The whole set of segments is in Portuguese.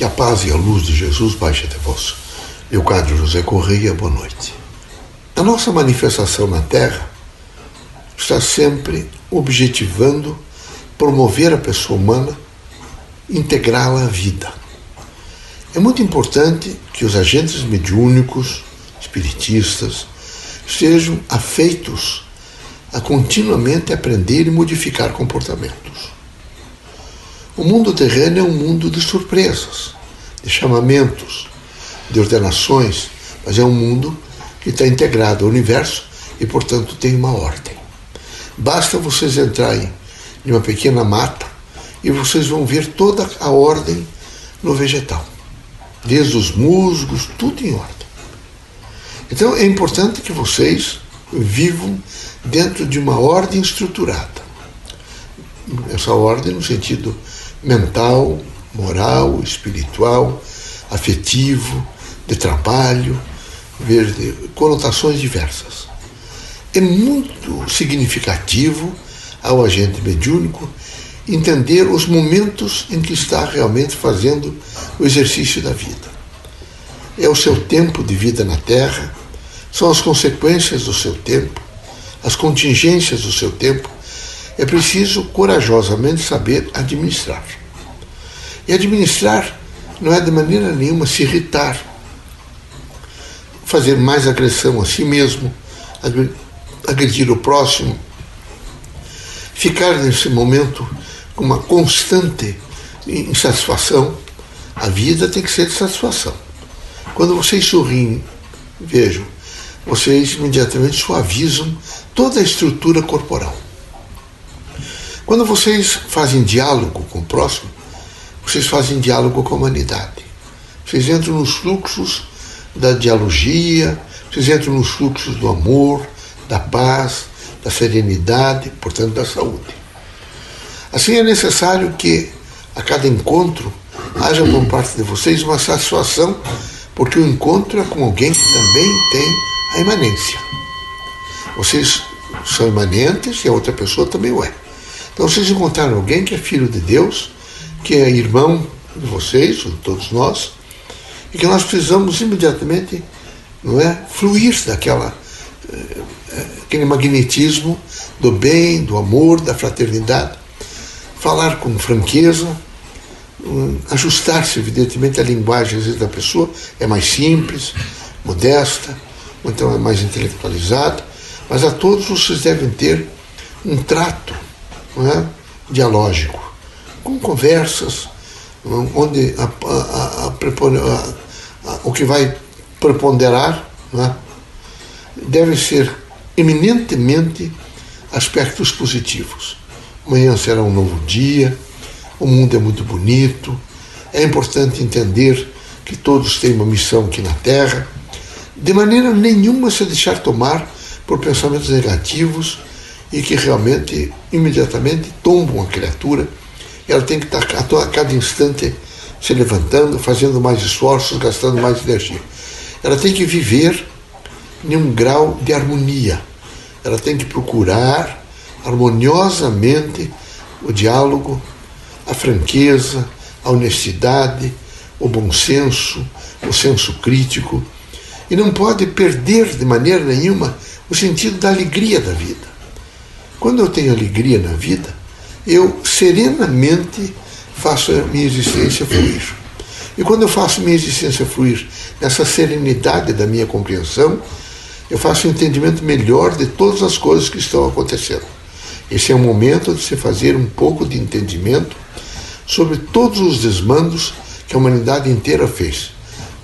Que a paz e a luz de Jesus baixe até vós. Leocádio José Correia, boa noite. A nossa manifestação na Terra está sempre objetivando promover a pessoa humana, integrá-la à vida. É muito importante que os agentes mediúnicos, espiritistas, sejam afeitos a continuamente aprender e modificar comportamentos. O mundo terreno é um mundo de surpresas, de chamamentos, de ordenações, mas é um mundo que está integrado ao universo e, portanto, tem uma ordem. Basta vocês entrarem em uma pequena mata e vocês vão ver toda a ordem no vegetal, desde os musgos, tudo em ordem. Então é importante que vocês vivam dentro de uma ordem estruturada. Essa ordem no sentido mental, moral, espiritual, afetivo, de trabalho, de conotações diversas. É muito significativo ao agente mediúnico entender os momentos em que está realmente fazendo o exercício da vida. É o seu tempo de vida na Terra, são as consequências do seu tempo, as contingências do seu tempo, é preciso corajosamente saber administrar. E administrar não é de maneira nenhuma se irritar, fazer mais agressão a si mesmo, agredir o próximo, ficar nesse momento com uma constante insatisfação. A vida tem que ser de satisfação. Quando vocês sorriem, vejam, vocês imediatamente suavizam toda a estrutura corporal. Quando vocês fazem diálogo com o próximo, vocês fazem diálogo com a humanidade. Vocês entram nos fluxos da dialogia, vocês entram nos fluxos do amor, da paz, da serenidade, portanto, da saúde. Assim é necessário que a cada encontro haja por parte de vocês uma satisfação, porque o encontro é com alguém que também tem a imanência. Vocês são imanentes e a outra pessoa também o é. Então vocês encontraram alguém que é filho de Deus, que é irmão de vocês, de todos nós, e que nós precisamos imediatamente não é, fluir daquela eh, aquele magnetismo do bem, do amor, da fraternidade, falar com franqueza, hum, ajustar-se evidentemente à linguagem vezes, da pessoa é mais simples, modesta, ou então é mais intelectualizada, mas a todos vocês devem ter um trato é? dialógico, com conversas, onde a, a, a, o que vai preponderar é? deve ser eminentemente aspectos positivos. Amanhã será um novo dia, o mundo é muito bonito, é importante entender que todos têm uma missão aqui na Terra, de maneira nenhuma se deixar tomar por pensamentos negativos e que realmente, imediatamente, tombam a criatura. Ela tem que estar a cada instante se levantando, fazendo mais esforços, gastando mais energia. Ela tem que viver em um grau de harmonia. Ela tem que procurar harmoniosamente o diálogo, a franqueza, a honestidade, o bom senso, o senso crítico. E não pode perder de maneira nenhuma o sentido da alegria da vida. Quando eu tenho alegria na vida, eu serenamente faço a minha existência fluir. E quando eu faço minha existência fluir nessa serenidade da minha compreensão, eu faço um entendimento melhor de todas as coisas que estão acontecendo. Esse é o momento de se fazer um pouco de entendimento sobre todos os desmandos que a humanidade inteira fez.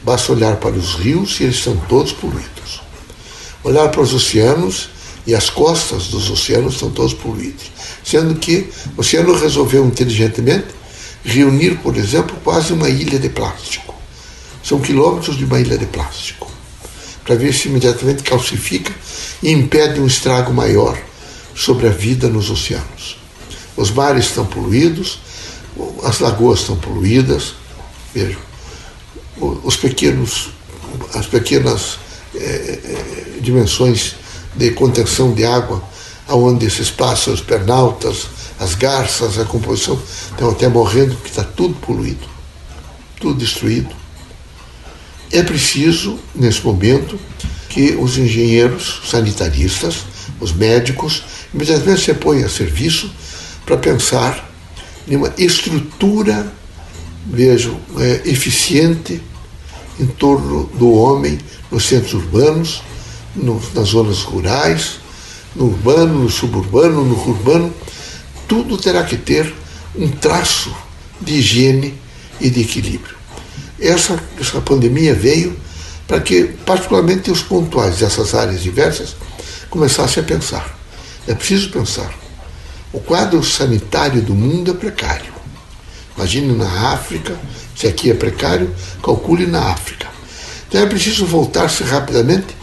Basta olhar para os rios e eles estão todos poluídos. Olhar para os oceanos e as costas dos oceanos estão todos poluídos. Sendo que o oceano resolveu inteligentemente reunir, por exemplo, quase uma ilha de plástico. São quilômetros de uma ilha de plástico. Para ver se imediatamente calcifica e impede um estrago maior sobre a vida nos oceanos. Os mares estão poluídos, as lagoas estão poluídas, vejam, os pequenos, as pequenas é, dimensões de contenção de água, aonde esses pássaros, pernaltas, as garças, a composição estão até morrendo porque está tudo poluído. tudo destruído. É preciso, nesse momento, que os engenheiros sanitaristas, os médicos, imediatamente se põem a serviço para pensar em uma estrutura, vejo, é, eficiente em torno do homem nos centros urbanos, no, nas zonas rurais, no urbano, no suburbano, no urbano, tudo terá que ter um traço de higiene e de equilíbrio. Essa, essa pandemia veio para que, particularmente os pontuais dessas áreas diversas, começassem a pensar. É preciso pensar. O quadro sanitário do mundo é precário. Imagine na África, se aqui é precário, calcule na África. Então é preciso voltar-se rapidamente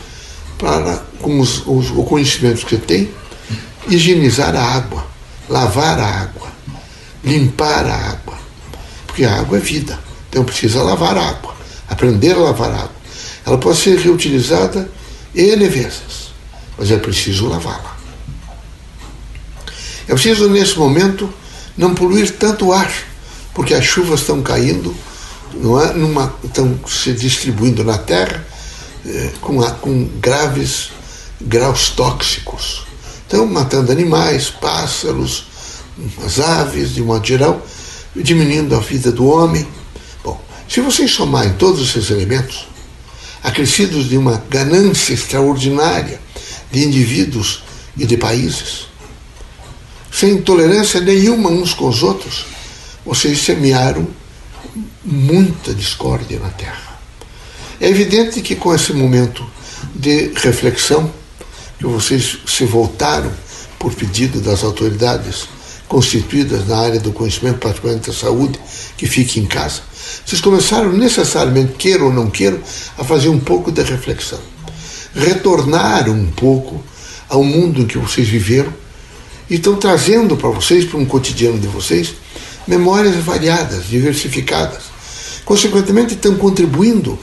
para, com os, os, o conhecimento que tem, higienizar a água, lavar a água, limpar a água. Porque a água é vida. Então precisa lavar a água, aprender a lavar a água. Ela pode ser reutilizada N vezes, mas é preciso lavá-la. É preciso, nesse momento, não poluir tanto o ar, porque as chuvas estão caindo, não é? Numa, estão se distribuindo na terra eh, com, com graves graus tóxicos. Estão matando animais, pássaros, as aves, de modo geral, diminuindo a vida do homem. Bom, se vocês somarem todos esses elementos, acrescidos de uma ganância extraordinária de indivíduos e de países, sem tolerância nenhuma uns com os outros, vocês semearam muita discórdia na Terra. É evidente que com esse momento de reflexão, que vocês se voltaram por pedido das autoridades constituídas na área do conhecimento, particularmente da saúde, que fique em casa, vocês começaram necessariamente, queiram ou não queiram, a fazer um pouco de reflexão. Retornaram um pouco ao mundo que vocês viveram e estão trazendo para vocês, para um cotidiano de vocês, memórias variadas, diversificadas. Consequentemente, estão contribuindo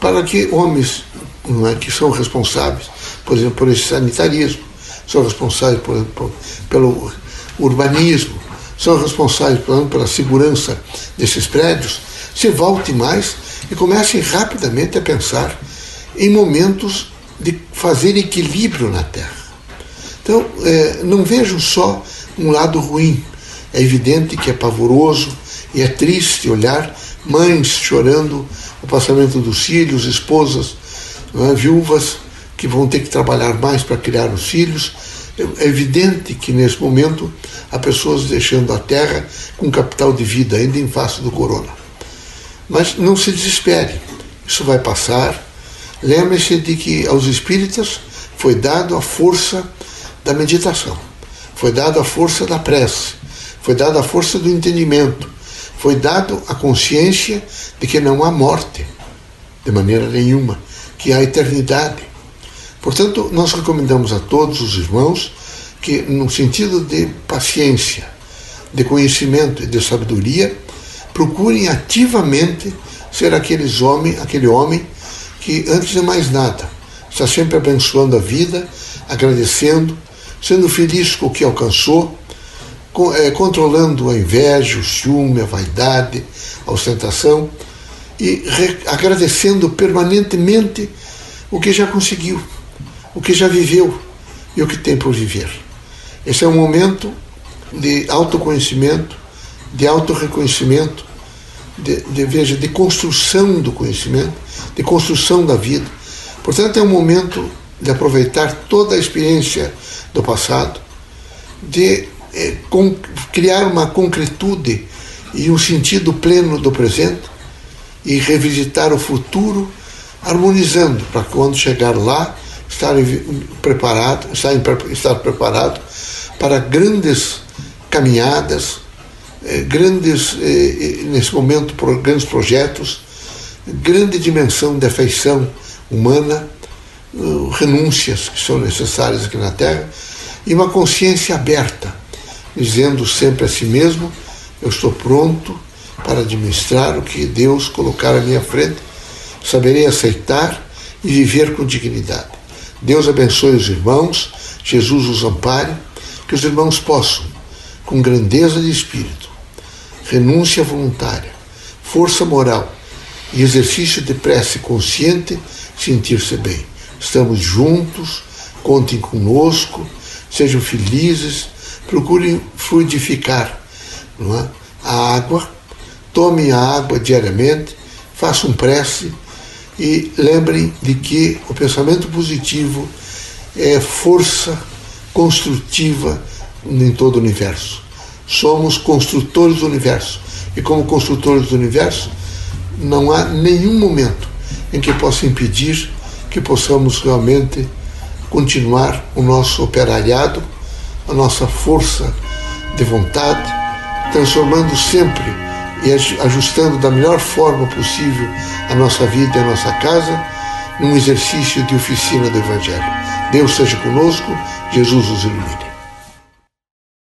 para que homens é, que são responsáveis, por exemplo, por esse sanitarismo, são responsáveis por, pelo urbanismo, são responsáveis por exemplo, pela segurança desses prédios, se volte mais e comecem rapidamente a pensar em momentos de fazer equilíbrio na Terra. Então, é, não vejo só um lado ruim. É evidente que é pavoroso e é triste olhar mães chorando o passamento dos filhos, esposas, é, viúvas que vão ter que trabalhar mais para criar os filhos. É evidente que nesse momento há pessoas deixando a terra com capital de vida ainda em face do corona. Mas não se desespere, isso vai passar. Lembre-se de que aos espíritas foi dado a força da meditação, foi dado a força da prece, foi dado a força do entendimento, foi dado a consciência de que não há morte, de maneira nenhuma, que há eternidade. Portanto, nós recomendamos a todos os irmãos que, no sentido de paciência, de conhecimento e de sabedoria, procurem ativamente ser aqueles homem, aquele homem que, antes de mais nada, está sempre abençoando a vida, agradecendo, sendo feliz com o que alcançou, controlando a inveja, o ciúme, a vaidade, a ostentação e agradecendo permanentemente o que já conseguiu, o que já viveu e o que tem por viver. Esse é um momento de autoconhecimento, de autorreconhecimento, de, de, veja, de construção do conhecimento, de construção da vida. Portanto, é um momento de aproveitar toda a experiência do passado, de é, com, criar uma concretude e um sentido pleno do presente e revisitar o futuro, harmonizando para quando chegar lá estar preparado, estar, estar preparado para grandes caminhadas é, grandes, é, é, nesse momento, grandes projetos, grande dimensão de afeição humana, renúncias que são necessárias aqui na Terra, e uma consciência aberta, dizendo sempre a si mesmo: eu estou pronto para administrar o que Deus colocar à minha frente, saberei aceitar e viver com dignidade. Deus abençoe os irmãos, Jesus os ampare, que os irmãos possam, com grandeza de espírito, renúncia voluntária, força moral e exercício de prece consciente, sentir-se bem. Estamos juntos, contem conosco, sejam felizes, procurem fluidificar não é? a água, tomem a água diariamente, façam prece e lembrem de que o pensamento positivo é força construtiva em todo o universo. Somos construtores do universo. E como construtores do universo, não há nenhum momento em que possa impedir que possamos realmente continuar o nosso operalhado, a nossa força de vontade, transformando sempre e ajustando da melhor forma possível a nossa vida e a nossa casa num exercício de oficina do Evangelho. Deus seja conosco, Jesus os ilumine.